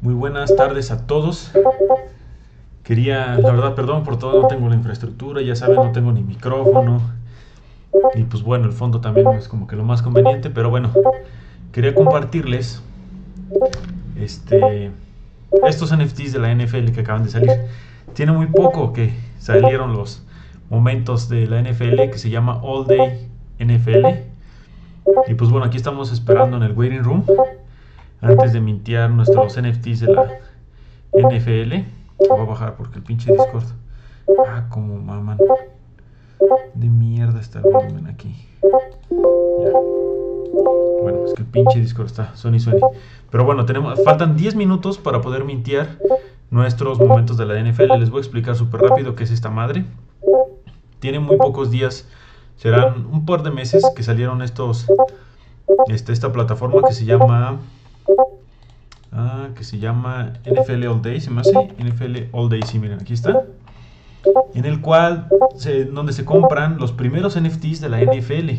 Muy buenas tardes a todos. Quería, la verdad, perdón por todo, no tengo la infraestructura, ya saben, no tengo ni micrófono. Y pues bueno, el fondo también es como que lo más conveniente, pero bueno, quería compartirles este, estos NFTs de la NFL que acaban de salir. Tiene muy poco que salieron los momentos de la NFL que se llama All Day NFL. Y pues bueno, aquí estamos esperando en el waiting room antes de mintear nuestros NFTs de la NFL. Voy a bajar porque el pinche Discord. Ah, como maman. De mierda está el volumen aquí. Ya. Bueno, es que el pinche Discord está. Sony Sony. Pero bueno, tenemos, faltan 10 minutos para poder mintear nuestros momentos de la NFL. Les voy a explicar súper rápido qué es esta madre. Tiene muy pocos días. Serán un par de meses que salieron estos. Este, esta plataforma que se llama Ah, que se llama NFL All Day, se me hace NFL All Day, sí, miren, aquí está. En el cual, se, donde se compran los primeros NFTs de la NFL,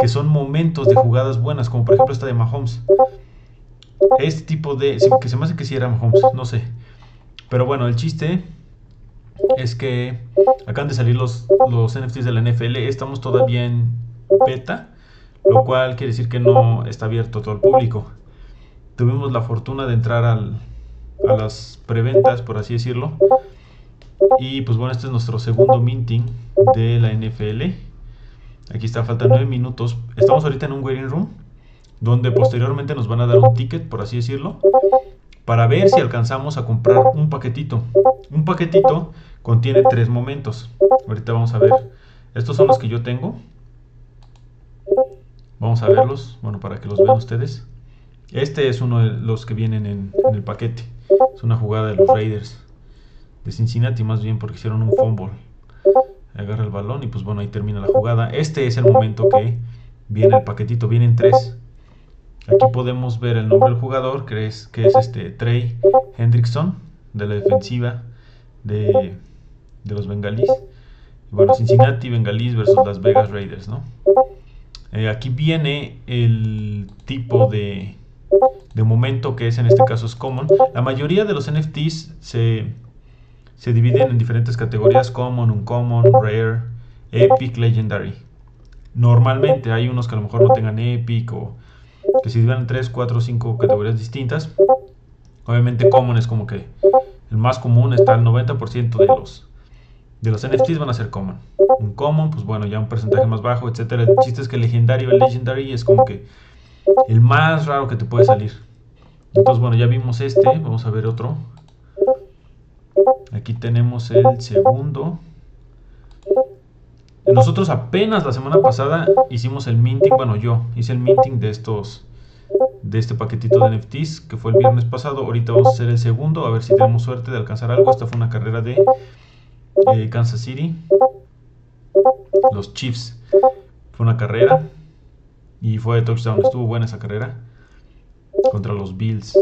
que son momentos de jugadas buenas, como por ejemplo esta de Mahomes. Este tipo de, que se me hace que sí era Mahomes, no sé. Pero bueno, el chiste es que acaban de salir los, los NFTs de la NFL, estamos todavía en beta, lo cual quiere decir que no está abierto a todo el público tuvimos la fortuna de entrar al, a las preventas, por así decirlo. Y pues bueno, este es nuestro segundo minting de la NFL. Aquí está, faltan 9 minutos. Estamos ahorita en un waiting room, donde posteriormente nos van a dar un ticket, por así decirlo, para ver si alcanzamos a comprar un paquetito. Un paquetito contiene tres momentos. Ahorita vamos a ver. Estos son los que yo tengo. Vamos a verlos, bueno, para que los vean ustedes. Este es uno de los que vienen en, el paquete. Es una jugada de los Raiders de Cincinnati, más bien porque hicieron un fumble. Agarra el balón y pues bueno, ahí termina la jugada. Este es el momento que viene el paquetito, vienen tres. Aquí podemos ver el nombre del jugador, que es, que es este Trey Hendrickson, de la defensiva de, los Bengalís. Bueno, Cincinnati Bengalís versus Las Vegas Raiders, ¿no? Eh, aquí viene el tipo de, de momento, que es en este caso es common. La mayoría de los NFTs se, se dividen en diferentes categorías, common, uncommon, rare, epic, legendary. Normalmente hay unos que a lo mejor no tengan epic o que se dividen en 3, 4, 5 categorías distintas. Obviamente common es como que el más común está el 90% de los de los NFTs van a ser common. Un common, pues bueno, ya un porcentaje más bajo, etcétera. El chiste es que el legendario, el legendary es como que el más raro que te puede salir. Entonces, bueno, ya vimos este, vamos a ver otro. Aquí tenemos el segundo. Nosotros apenas la semana pasada hicimos el minting, bueno yo hice el minting de estos, de este paquetito de NFTs que fue el viernes pasado. Ahorita vamos a hacer el segundo, a ver si tenemos suerte de alcanzar algo. Esta fue una carrera de eh, Kansas City, los Chiefs. Fue una carrera y fue de touchdown. Estuvo buena esa carrera contra los Bills.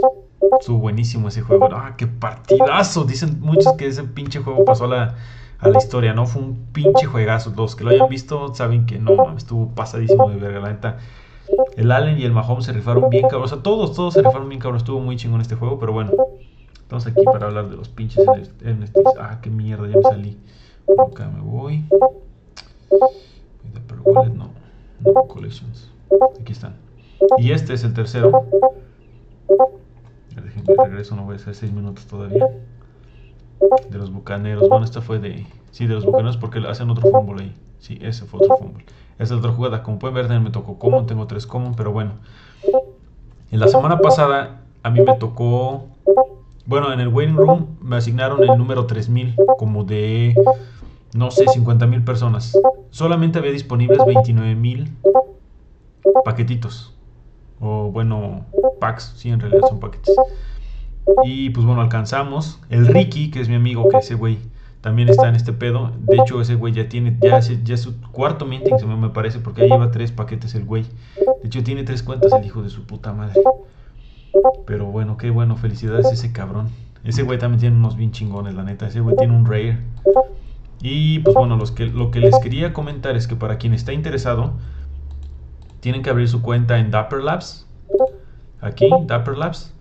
Estuvo buenísimo ese juego. ¡Ah, qué partidazo! Dicen muchos que ese pinche juego pasó a la, a la historia, ¿no? Fue un pinche juegazo. Los que lo hayan visto saben que no, estuvo pasadísimo de verga. La neta, el Allen y el Mahomes se rifaron bien cabrón. O sea, todos, todos se rifaron bien cabrón. Estuvo muy chingón este juego, pero bueno. Estamos aquí para hablar de los pinches NFTs. Ah, qué mierda, ya me salí. Acá me voy. Pero. No, collections. Aquí están. Y este es el tercero. Déjenme regreso, no voy a hacer 6 minutos todavía. De los bucaneros. Bueno, esta fue de. Sí, de los bucaneros porque hacen otro fumble ahí. Sí, ese fue otro fumble. Esa es otra jugada. Como pueden ver, también me tocó common. Tengo tres common, pero bueno. En la semana pasada a mí me tocó. Bueno, en el waiting room me asignaron el número 3000 como de no sé, 50 mil personas. Solamente había disponibles 29 mil paquetitos. O bueno, packs, sí, en realidad son paquetes. Y pues bueno, alcanzamos. El Ricky, que es mi amigo, que ese güey también está en este pedo. De hecho, ese güey ya tiene, ya, es su cuarto minting, se me parece, porque ya lleva tres paquetes el güey. De hecho, tiene tres cuentas el hijo de su puta madre. Pero bueno, qué bueno, felicidades ese cabrón. Ese güey también tiene unos bien chingones, la neta. Ese güey tiene un rare. Y pues bueno, los que, lo que les quería comentar es que para quien está interesado, tienen que abrir su cuenta en Dapper Labs. Aquí, Dapper Labs.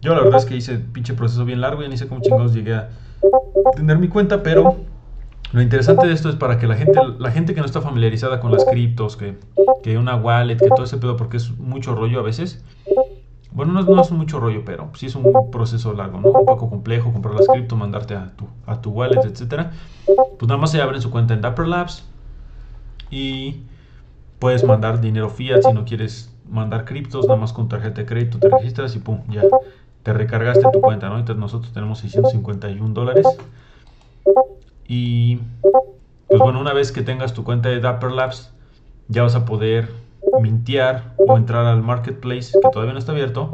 Yo la verdad es que hice pinche proceso bien largo, y ni sé cómo chingados llegué a tener mi cuenta, pero lo interesante de esto es para que la gente, la gente que no está familiarizada con las criptos, que, que una wallet, que todo ese pedo, porque es mucho rollo a veces. Bueno, no, es mucho rollo, pero sí es un proceso largo, ¿no? Un poco complejo, comprar las criptos, mandarte a tu, a tu wallet, etcétera. Pues nada más se abren su cuenta en Dapper Labs y puedes mandar dinero fiat si no quieres mandar criptos, nada más con tarjeta de crédito te registras y pum, ya te recargaste tu cuenta, ¿no? Entonces nosotros tenemos 651 dólares. Y pues bueno, una vez que tengas tu cuenta de Dapper Labs, ya vas a poder mintear o entrar al marketplace, que todavía no está abierto,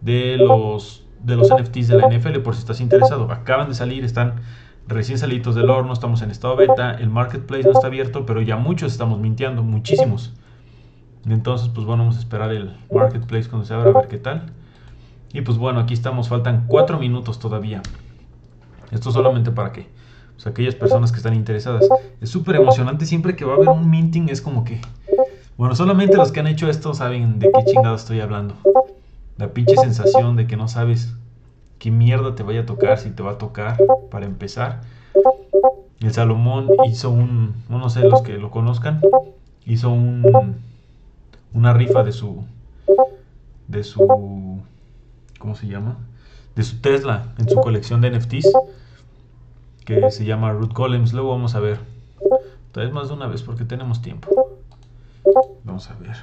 de los, de los NFTs de la NFL, por si estás interesado. Acaban de salir, están recién salidos del horno, estamos en estado beta, el marketplace no está abierto, pero ya muchos estamos minteando, muchísimos. Entonces, pues bueno, vamos a esperar el marketplace cuando se abra a ver qué tal. Y pues bueno, aquí estamos, faltan 4 minutos todavía. Esto solamente para que pues, aquellas personas que están interesadas. Es súper emocionante siempre que va a haber un minting, es como que... Bueno, solamente los que han hecho esto saben de qué chingado estoy hablando. La pinche sensación de que no sabes qué mierda te vaya a tocar, si te va a tocar, para empezar. El Salomón hizo un, no sé los que lo conozcan, hizo un, una rifa de su, de su ¿cómo se llama? De su Tesla en su colección de NFTs que se llama Root Columns. Luego vamos a ver. Tal vez más de una vez porque tenemos tiempo. Vamos a ver.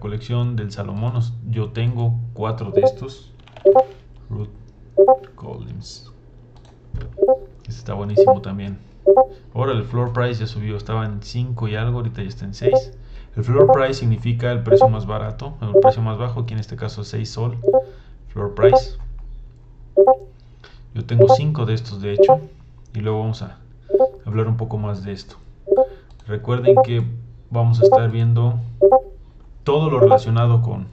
Colección del Salomón. Yo tengo cuatro de estos. Root Columns. Este está buenísimo también. Ahora el floor price ya subió. Estaba en 5 y algo. Ahorita ya está en 6. El floor price significa el precio más barato, el precio más bajo, aquí en este caso 6 sol, floor price. Yo tengo 5 de estos de hecho, y luego vamos a hablar un poco más de esto. Recuerden que vamos a estar viendo todo lo relacionado con,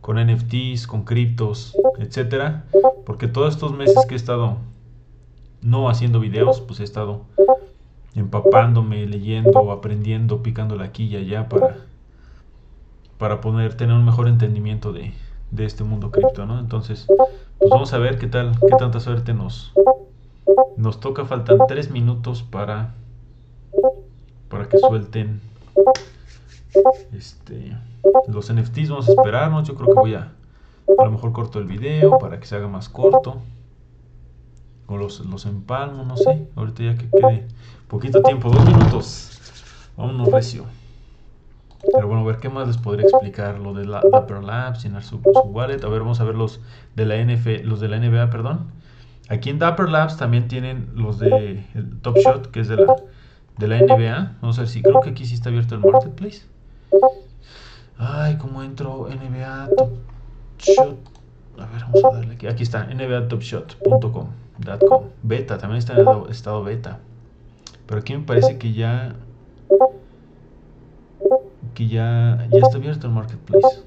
con NFTs, con criptos, etcétera, porque todos estos meses que he estado no haciendo videos, pues he estado empapándome, leyendo, aprendiendo, picándole aquí y allá para, para poder tener un mejor entendimiento de, de este mundo cripto, ¿no? Entonces, pues vamos a ver qué tal, qué tanta suerte nos, nos toca. Faltan tres minutos para, para que suelten este, los NFTs. Vamos a esperarnos. Yo creo que voy a, a lo mejor corto el video para que se haga más corto. O los, los empalmo, no sé. Ahorita ya que quede Poquito tiempo, dos minutos. Vámonos recio. Pero bueno, a ver qué más les podría explicar. Lo de la Dapper Labs, llenar su, wallet. A ver, vamos a ver los de la NF, los de la NBA, perdón. Aquí en Dapper Labs también tienen los de Top Shot, que es de la, de la NBA. Vamos a ver si creo que aquí sí está abierto el marketplace. Ay, ¿cómo entro? NBA Top Shot. A ver, vamos a darle aquí. Aquí está, nbatopshot.com. Beta, también está en estado beta. Pero aquí me parece que ya que ya, ya está abierto el marketplace.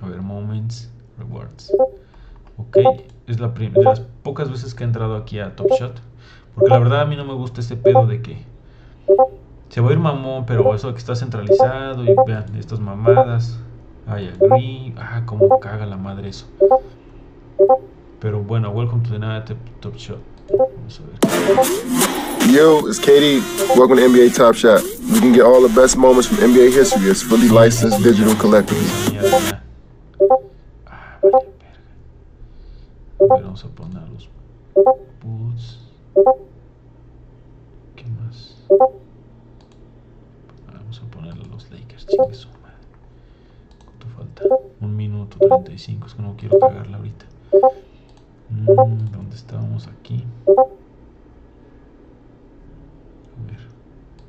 A ver, moments, rewards. Ok, es la de las pocas veces que he entrado aquí a Top Shot. Porque la verdad a mí no me gusta este pedo de que se va a ir mamón, pero eso que está centralizado y vean estas mamadas. Ay, agree. Ah, como caga la madre eso. Pero bueno, welcome to the Top Shot. Yo, it's KD. Welcome to NBA Top Shot. We can get all the best moments from NBA history as fully licensed digital collectibles. Vamos a poner 45, es que no quiero cagarla ahorita. Mm, ¿Dónde estábamos aquí? A ver.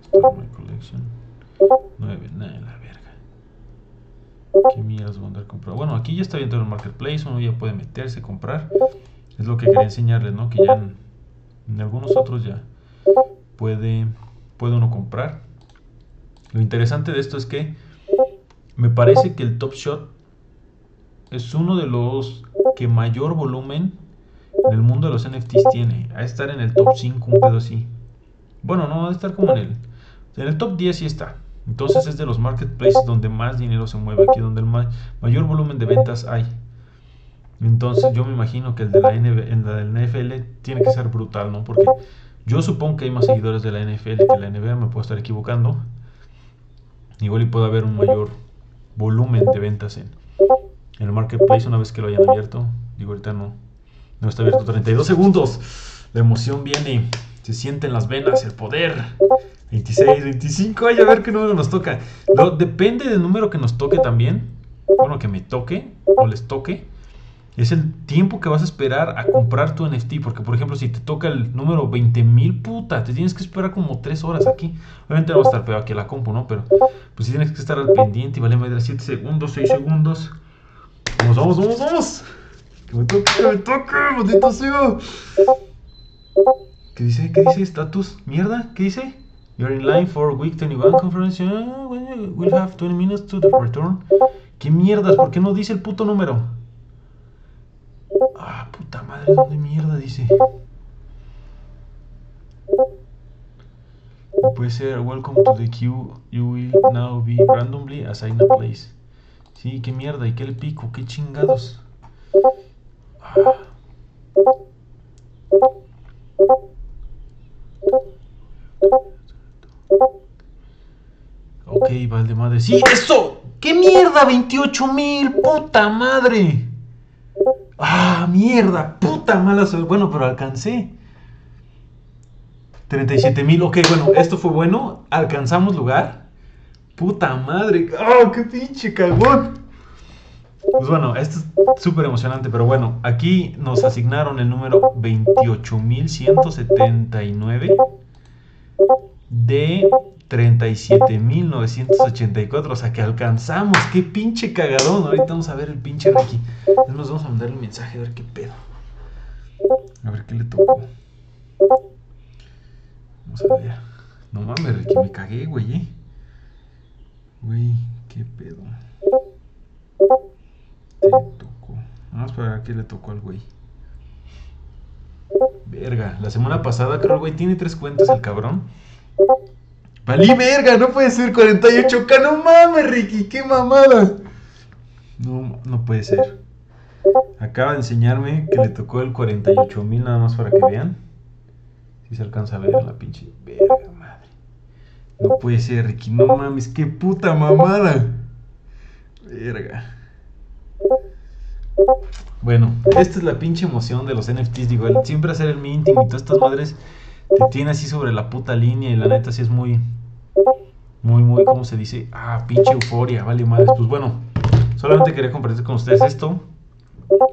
Start my collection. 9, nada la verga. ¿Qué mierdas voy a andar comprando? Bueno, aquí ya está bien el marketplace, uno ya puede meterse, comprar. Es lo que quería enseñarles, ¿no? Que ya en, algunos otros ya puede, puede uno comprar. Lo interesante de esto es que me parece que el Top Shot es uno de los que mayor volumen en el mundo de los NFTs tiene. A estar en el top 5, un pedo así. Bueno, no, a estar como en el. En el top 10 sí está. Entonces es de los marketplaces donde más dinero se mueve, aquí donde el mayor volumen de ventas hay. Entonces yo me imagino que el de la, la del NFL tiene que ser brutal, ¿no? Porque yo supongo que hay más seguidores de la NFL que la NBA, me puedo estar equivocando. Igual y puede haber un mayor volumen de ventas en, en el marketplace una vez que lo hayan abierto. Digo, ahorita no, no está abierto 32 segundos. La emoción viene, se siente en las venas, el poder. 26, 25, ay, a ver qué número nos toca. depende del número que nos toque también. Bueno, que me toque o les toque es el tiempo que vas a esperar a comprar tu NFT. Porque, por ejemplo, si te toca el número 20.000, puta, te tienes que esperar como 3 horas aquí. Obviamente no va a estar pegado aquí la compu, ¿no? Pero, pues si tienes que estar al pendiente y vale de 7 segundos, 6 segundos. Vamos, vamos, vamos, vamos. Que me toque, que me toque, maldito sea. ¿Qué dice? ¿Qué dice? ¿Status? ¿Mierda? ¿Qué dice? You're in line for week 21 conference. we'll have 20 minutes to the return. ¿Qué mierdas? ¿Por qué no dice el puto número? Ah, puta madre, ¿dónde mierda dice? Puede ser, welcome to the queue, you will now be randomly assigned a place. Sí, qué mierda, y qué el pico, qué chingados. Ah. Ok, vale madre. ¡Sí, eso! ¡Qué mierda! ¡28 mil! ¡Puta madre! ¡Ah, mierda! ¡Puta mala suerte! Bueno, pero alcancé. 37 mil. Ok, bueno, esto fue bueno. Alcanzamos lugar. ¡Puta madre! ¡Oh, qué pinche cagón! Pues bueno, esto es súper emocionante, pero bueno, aquí nos asignaron el número 28.179 de 37.984, o sea que alcanzamos, qué pinche cagadón. Ahorita vamos a ver el pinche Ricky. Nos vamos a mandar el mensaje a ver qué pedo. A ver qué le tocó. Vamos a ver. No mames, Ricky, me cagué, güey. ¿eh? Güey, qué pedo. Te tocó. Vamos a ver qué le tocó al güey. Verga, la semana pasada creo el güey tiene tres cuentas el cabrón. Valí verga, no puede ser 48K, no mames, Ricky, qué mamada. No, no puede ser. Acaba de enseñarme que le tocó el 48 mil nada más para que vean. Si se alcanza a ver la pinche verga. No puede ser, Ricky, no mames, qué puta mamada. Verga. Bueno, esta es la pinche emoción de los NFTs, digo, siempre hacer el minting y todas estas madres te tiene así sobre la puta línea y la neta sí es muy, muy, muy, ¿cómo se dice? Ah, pinche euforia, vale madres. Pues bueno, solamente quería compartir con ustedes esto.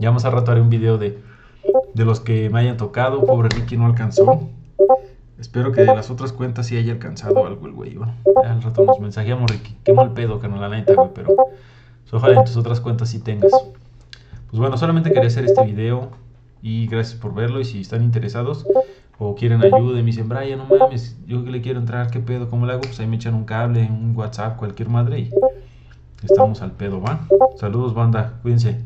Ya más a rato haré un video de, de los que me hayan tocado. Pobre Ricky no alcanzó. Espero que de las otras cuentas sí haya alcanzado algo el güey. Bueno, ya al rato nos mensajeamos, Ricky. Qué mal pedo, que no la neta, güey, pero pues, ojalá en tus otras cuentas sí tengas. Pues bueno, solamente quería hacer este video y gracias por verlo. Y si están interesados, o quieren ayuda me dicen, Brian, no mames, yo que le quiero entrar, ¿qué pedo? ¿Cómo le hago? Pues ahí me echan un cable, un WhatsApp, cualquier madre y estamos al pedo, ¿va? Saludos, banda, cuídense.